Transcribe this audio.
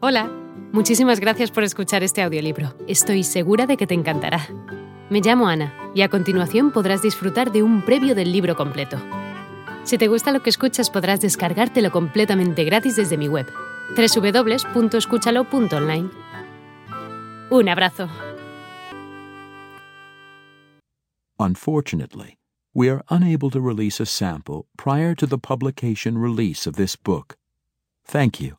Hola, muchísimas gracias por escuchar este audiolibro. Estoy segura de que te encantará. Me llamo Ana y a continuación podrás disfrutar de un previo del libro completo. Si te gusta lo que escuchas podrás descargártelo completamente gratis desde mi web, www.escúchalo.online. Un abrazo. Unfortunately, we are unable to release a sample prior to the publication release of this book. Thank you.